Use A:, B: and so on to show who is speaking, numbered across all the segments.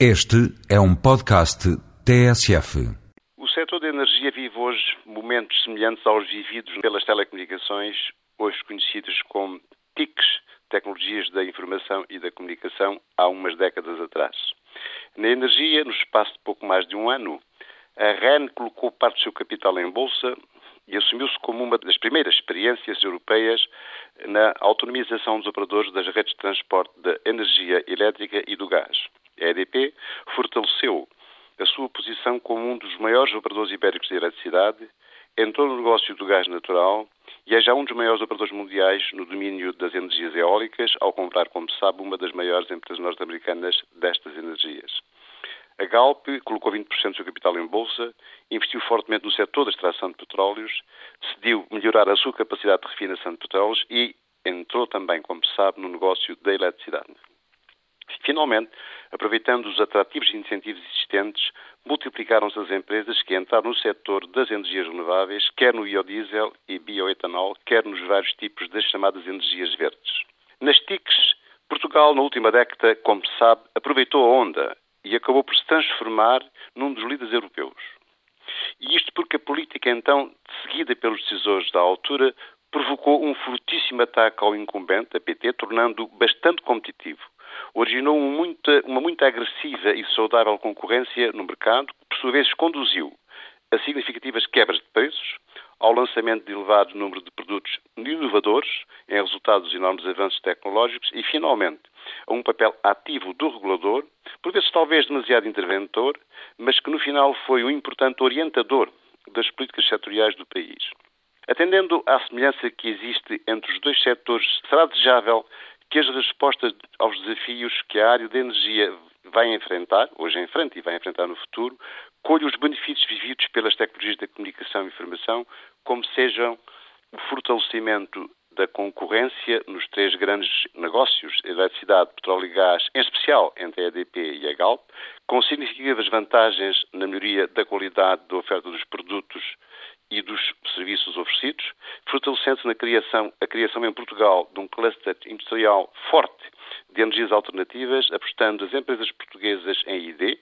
A: Este é um podcast TSF.
B: O setor da energia vive hoje momentos semelhantes aos vividos pelas telecomunicações, hoje conhecidas como TICs, Tecnologias da Informação e da Comunicação, há umas décadas atrás. Na energia, no espaço de pouco mais de um ano, a REN colocou parte do seu capital em bolsa e assumiu-se como uma das primeiras experiências europeias na autonomização dos operadores das redes de transporte da energia elétrica e do gás. A EDP fortaleceu a sua como um dos maiores operadores ibéricos de eletricidade, entrou no negócio do gás natural e é já um dos maiores operadores mundiais no domínio das energias eólicas, ao comprar, como se sabe, uma das maiores empresas norte-americanas destas energias. A Galp colocou 20% do seu capital em bolsa, investiu fortemente no setor da extração de petróleos, decidiu melhorar a sua capacidade de refinação de petróleos e entrou também, como se sabe, no negócio da eletricidade. Finalmente, aproveitando os atrativos incentivos existentes, multiplicaram-se as empresas que entraram no setor das energias renováveis, quer no biodiesel e bioetanol, quer nos vários tipos das chamadas energias verdes. Nas TICs, Portugal, na última década, como se sabe, aproveitou a onda e acabou por se transformar num dos líderes europeus. E isto porque a política, então, seguida pelos decisores da altura, provocou um fortíssimo ataque ao incumbente, a PT, tornando-o bastante competitivo originou muito, uma muito agressiva e saudável concorrência no mercado, que por sua vez conduziu a significativas quebras de preços, ao lançamento de elevado número de produtos inovadores, em resultado dos enormes avanços tecnológicos, e, finalmente, a um papel ativo do regulador, por vezes talvez demasiado interventor, mas que no final foi um importante orientador das políticas setoriais do país. Atendendo à semelhança que existe entre os dois setores, será desejável que as respostas aos desafios que a área da energia vai enfrentar, hoje enfrenta e vai enfrentar no futuro, colhe os benefícios vividos pelas tecnologias da comunicação e informação, como sejam o fortalecimento da concorrência nos três grandes negócios, eletricidade, petróleo e gás, em especial entre a EDP e a Galp, com significativas vantagens na melhoria da qualidade da oferta dos produtos e dos serviços oferecidos, fortalecendo-se na criação, a criação em Portugal de um cluster industrial forte de energias alternativas, apostando as empresas portuguesas em ID,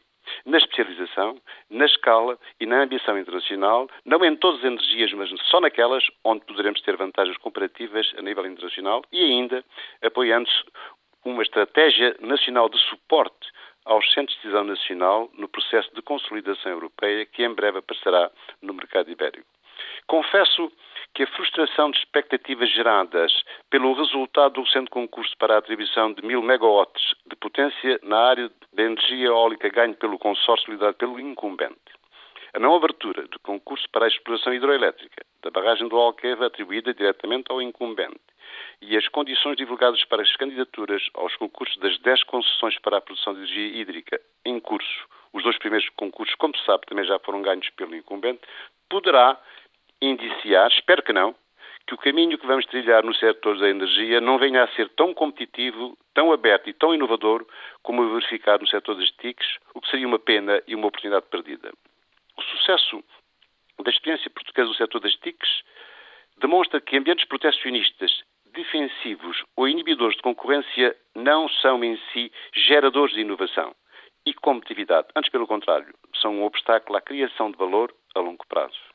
B: na especialização, na escala e na ambição internacional, não em todas as energias, mas só naquelas onde poderemos ter vantagens comparativas a nível internacional e ainda apoiando-se uma estratégia nacional de suporte aos centros de decisão nacional no processo de consolidação europeia que em breve aparecerá no mercado ibérico. Confesso que a frustração de expectativas geradas pelo resultado do recente concurso para a atribuição de mil megawatts de potência na área da energia eólica ganho pelo consórcio liderado pelo incumbente, a não abertura do concurso para a exploração hidroelétrica da barragem do Alqueva atribuída diretamente ao incumbente e as condições divulgadas para as candidaturas aos concursos das 10 concessões para a produção de energia hídrica em curso, os dois primeiros concursos, como se sabe, também já foram ganhos pelo incumbente, poderá indiciar, espero que não, que o caminho que vamos trilhar no setor da energia não venha a ser tão competitivo, tão aberto e tão inovador como o verificado no setor das TICs, o que seria uma pena e uma oportunidade perdida. O sucesso da experiência portuguesa no setor das TICs demonstra que ambientes protecionistas, defensivos ou inibidores de concorrência não são em si geradores de inovação e competitividade. Antes, pelo contrário, são um obstáculo à criação de valor a longo prazo.